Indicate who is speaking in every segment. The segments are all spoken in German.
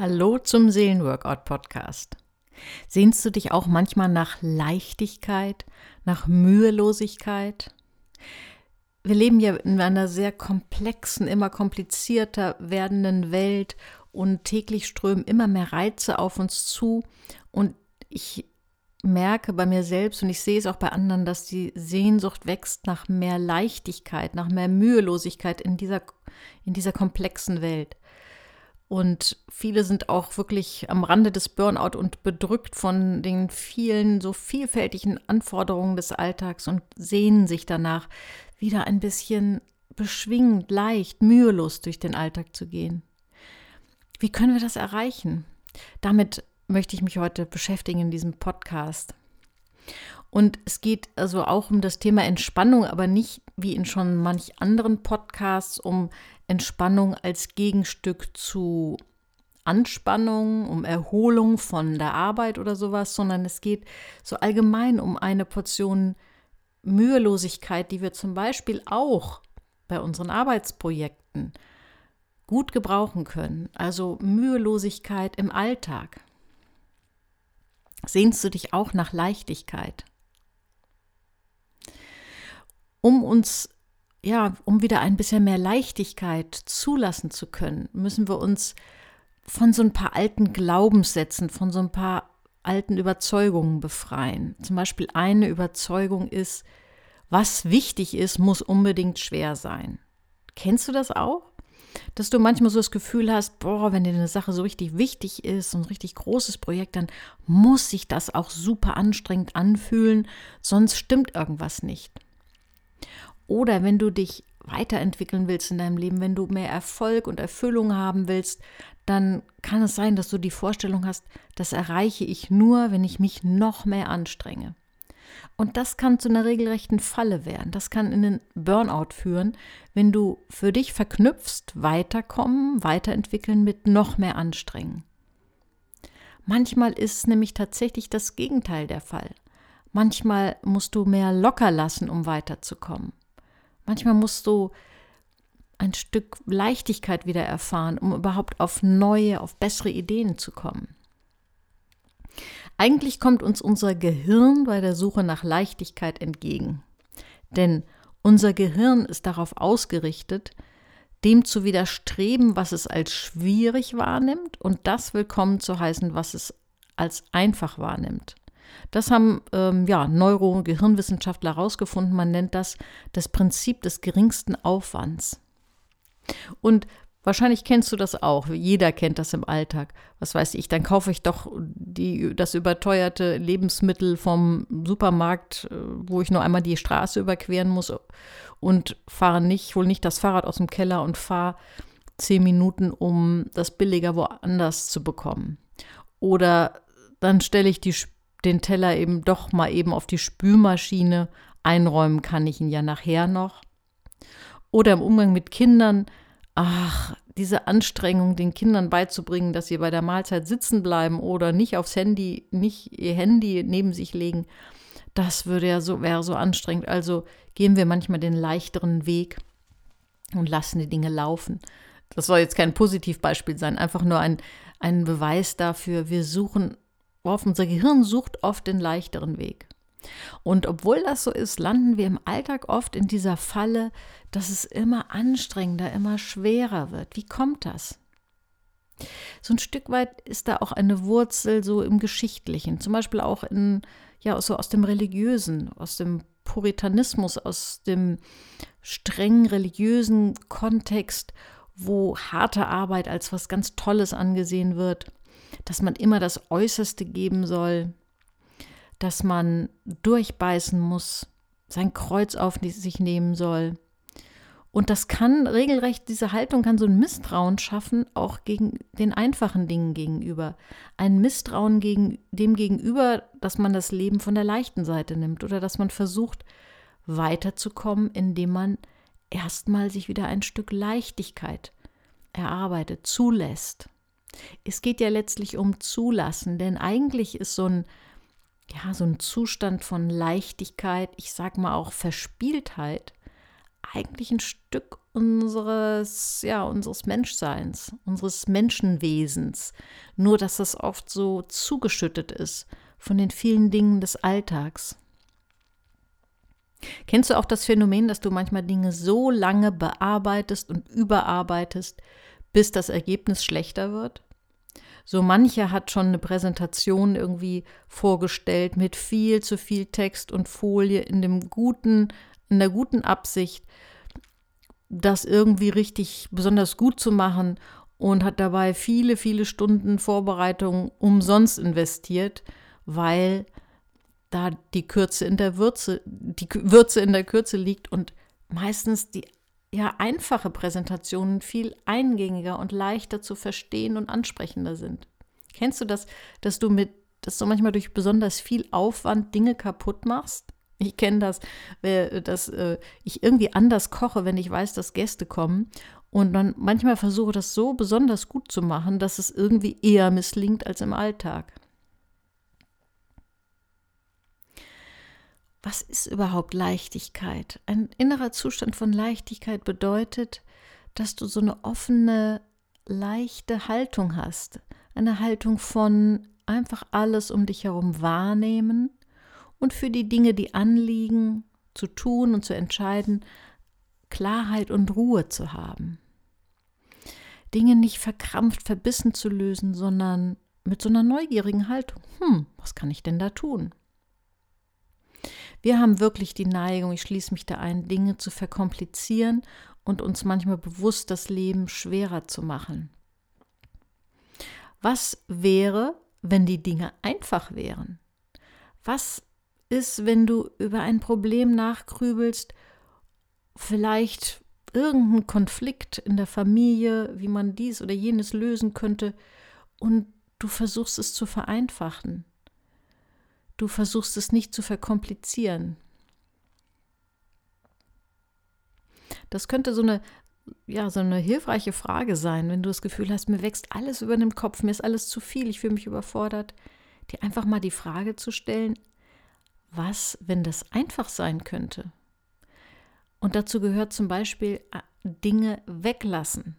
Speaker 1: Hallo zum Seelenworkout Podcast. Sehnst du dich auch manchmal nach Leichtigkeit, nach Mühelosigkeit? Wir leben ja in einer sehr komplexen, immer komplizierter werdenden Welt und täglich strömen immer mehr Reize auf uns zu und ich merke bei mir selbst und ich sehe es auch bei anderen, dass die Sehnsucht wächst nach mehr Leichtigkeit, nach mehr Mühelosigkeit in dieser, in dieser komplexen Welt. Und viele sind auch wirklich am Rande des Burnout und bedrückt von den vielen, so vielfältigen Anforderungen des Alltags und sehnen sich danach, wieder ein bisschen beschwingend, leicht, mühelos durch den Alltag zu gehen. Wie können wir das erreichen? Damit möchte ich mich heute beschäftigen in diesem Podcast. Und es geht also auch um das Thema Entspannung, aber nicht wie in schon manch anderen Podcasts um Entspannung als Gegenstück zu Anspannung, um Erholung von der Arbeit oder sowas, sondern es geht so allgemein um eine Portion Mühelosigkeit, die wir zum Beispiel auch bei unseren Arbeitsprojekten gut gebrauchen können. Also Mühelosigkeit im Alltag. Sehnst du dich auch nach Leichtigkeit? Um uns, ja, um wieder ein bisschen mehr Leichtigkeit zulassen zu können, müssen wir uns von so ein paar alten Glaubenssätzen, von so ein paar alten Überzeugungen befreien. Zum Beispiel eine Überzeugung ist, was wichtig ist, muss unbedingt schwer sein. Kennst du das auch? dass du manchmal so das Gefühl hast, boah, wenn dir eine Sache so richtig wichtig ist, so ein richtig großes Projekt, dann muss sich das auch super anstrengend anfühlen, sonst stimmt irgendwas nicht. Oder wenn du dich weiterentwickeln willst in deinem Leben, wenn du mehr Erfolg und Erfüllung haben willst, dann kann es sein, dass du die Vorstellung hast, das erreiche ich nur, wenn ich mich noch mehr anstrenge. Und das kann zu einer regelrechten Falle werden. Das kann in den Burnout führen, wenn du für dich verknüpfst, weiterkommen, weiterentwickeln mit noch mehr Anstrengen. Manchmal ist nämlich tatsächlich das Gegenteil der Fall. Manchmal musst du mehr locker lassen, um weiterzukommen. Manchmal musst du ein Stück Leichtigkeit wieder erfahren, um überhaupt auf neue, auf bessere Ideen zu kommen. Eigentlich kommt uns unser Gehirn bei der Suche nach Leichtigkeit entgegen. Denn unser Gehirn ist darauf ausgerichtet, dem zu widerstreben, was es als schwierig wahrnimmt und das willkommen zu heißen, was es als einfach wahrnimmt. Das haben ähm, ja, Neuro- und Gehirnwissenschaftler herausgefunden. Man nennt das das Prinzip des geringsten Aufwands. Und Wahrscheinlich kennst du das auch. Jeder kennt das im Alltag. Was weiß ich, dann kaufe ich doch die, das überteuerte Lebensmittel vom Supermarkt, äh, wo ich nur einmal die Straße überqueren muss und fahre nicht, hole nicht das Fahrrad aus dem Keller und fahre zehn Minuten, um das billiger woanders zu bekommen. Oder dann stelle ich die, den Teller eben doch mal eben auf die Spülmaschine. Einräumen kann ich ihn ja nachher noch. Oder im Umgang mit Kindern ach, diese Anstrengung, den Kindern beizubringen, dass sie bei der Mahlzeit sitzen bleiben oder nicht aufs Handy, nicht ihr Handy neben sich legen, das würde ja so, wäre so anstrengend. Also gehen wir manchmal den leichteren Weg und lassen die Dinge laufen. Das soll jetzt kein Positivbeispiel sein, einfach nur ein, ein Beweis dafür, wir suchen, unser Gehirn sucht oft den leichteren Weg. Und obwohl das so ist, landen wir im Alltag oft in dieser Falle, dass es immer anstrengender, immer schwerer wird. Wie kommt das? So ein Stück weit ist da auch eine Wurzel so im Geschichtlichen, zum Beispiel auch in, ja, so aus dem Religiösen, aus dem Puritanismus, aus dem streng religiösen Kontext, wo harte Arbeit als was ganz Tolles angesehen wird, dass man immer das Äußerste geben soll, dass man durchbeißen muss, sein Kreuz auf sich nehmen soll. Und das kann regelrecht, diese Haltung kann so ein Misstrauen schaffen, auch gegen den einfachen Dingen gegenüber. Ein Misstrauen gegen dem gegenüber, dass man das Leben von der leichten Seite nimmt oder dass man versucht, weiterzukommen, indem man erstmal sich wieder ein Stück Leichtigkeit erarbeitet, zulässt. Es geht ja letztlich um Zulassen, denn eigentlich ist so ein ja, so ein Zustand von Leichtigkeit, ich sag mal auch Verspieltheit, eigentlich ein Stück unseres, ja, unseres Menschseins, unseres Menschenwesens. Nur, dass das oft so zugeschüttet ist von den vielen Dingen des Alltags. Kennst du auch das Phänomen, dass du manchmal Dinge so lange bearbeitest und überarbeitest, bis das Ergebnis schlechter wird? So mancher hat schon eine Präsentation irgendwie vorgestellt mit viel zu viel Text und Folie in dem guten, in der guten Absicht, das irgendwie richtig besonders gut zu machen und hat dabei viele, viele Stunden Vorbereitung umsonst investiert, weil da die Kürze in der Würze, die Würze in der Kürze liegt und meistens die ja einfache Präsentationen viel eingängiger und leichter zu verstehen und ansprechender sind. Kennst du das, dass du mit, dass du manchmal durch besonders viel Aufwand Dinge kaputt machst? Ich kenne das, dass äh, ich irgendwie anders koche, wenn ich weiß, dass Gäste kommen. Und dann manchmal versuche das so besonders gut zu machen, dass es irgendwie eher misslingt als im Alltag. Was ist überhaupt Leichtigkeit? Ein innerer Zustand von Leichtigkeit bedeutet, dass du so eine offene, leichte Haltung hast. Eine Haltung von einfach alles um dich herum wahrnehmen und für die Dinge, die anliegen, zu tun und zu entscheiden, Klarheit und Ruhe zu haben. Dinge nicht verkrampft, verbissen zu lösen, sondern mit so einer neugierigen Haltung. Hm, was kann ich denn da tun? Wir haben wirklich die Neigung, ich schließe mich da ein, Dinge zu verkomplizieren und uns manchmal bewusst das Leben schwerer zu machen. Was wäre, wenn die Dinge einfach wären? Was ist, wenn du über ein Problem nachgrübelst, vielleicht irgendein Konflikt in der Familie, wie man dies oder jenes lösen könnte, und du versuchst es zu vereinfachen. Du versuchst es nicht zu verkomplizieren. Das könnte so eine, ja, so eine hilfreiche Frage sein, wenn du das Gefühl hast, mir wächst alles über dem Kopf, mir ist alles zu viel, ich fühle mich überfordert, dir einfach mal die Frage zu stellen, was, wenn das einfach sein könnte? Und dazu gehört zum Beispiel äh, Dinge weglassen.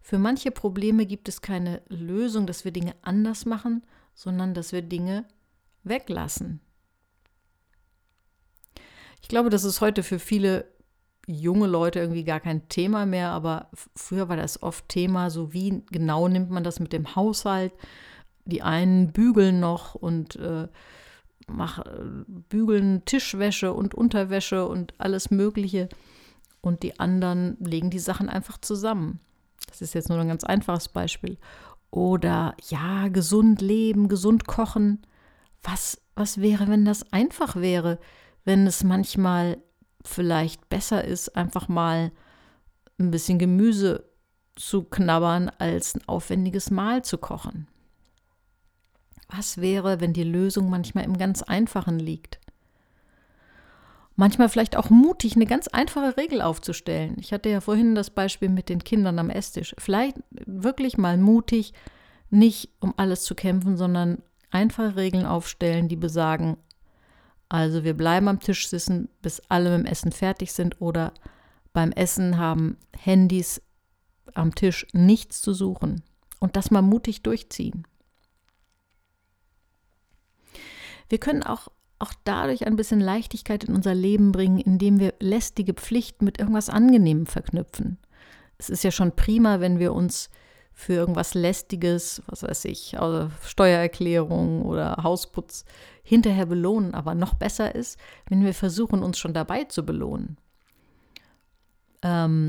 Speaker 1: Für manche Probleme gibt es keine Lösung, dass wir Dinge anders machen, sondern dass wir Dinge weglassen. Ich glaube, das ist heute für viele junge Leute irgendwie gar kein Thema mehr, aber früher war das oft Thema, so wie genau nimmt man das mit dem Haushalt. Die einen bügeln noch und äh, mach, bügeln Tischwäsche und Unterwäsche und alles Mögliche und die anderen legen die Sachen einfach zusammen. Das ist jetzt nur ein ganz einfaches Beispiel. Oder ja, gesund leben, gesund kochen. Was, was wäre, wenn das einfach wäre, wenn es manchmal vielleicht besser ist, einfach mal ein bisschen Gemüse zu knabbern, als ein aufwendiges Mahl zu kochen? Was wäre, wenn die Lösung manchmal im ganz Einfachen liegt? Manchmal vielleicht auch mutig, eine ganz einfache Regel aufzustellen. Ich hatte ja vorhin das Beispiel mit den Kindern am Esstisch. Vielleicht wirklich mal mutig, nicht um alles zu kämpfen, sondern einfache Regeln aufstellen, die besagen, also wir bleiben am Tisch sitzen, bis alle mit dem Essen fertig sind oder beim Essen haben Handys am Tisch nichts zu suchen und das mal mutig durchziehen. Wir können auch, auch dadurch ein bisschen Leichtigkeit in unser Leben bringen, indem wir lästige Pflichten mit irgendwas Angenehmem verknüpfen. Es ist ja schon prima, wenn wir uns für irgendwas Lästiges, was weiß ich, also Steuererklärung oder Hausputz hinterher belohnen. Aber noch besser ist, wenn wir versuchen, uns schon dabei zu belohnen. Ähm,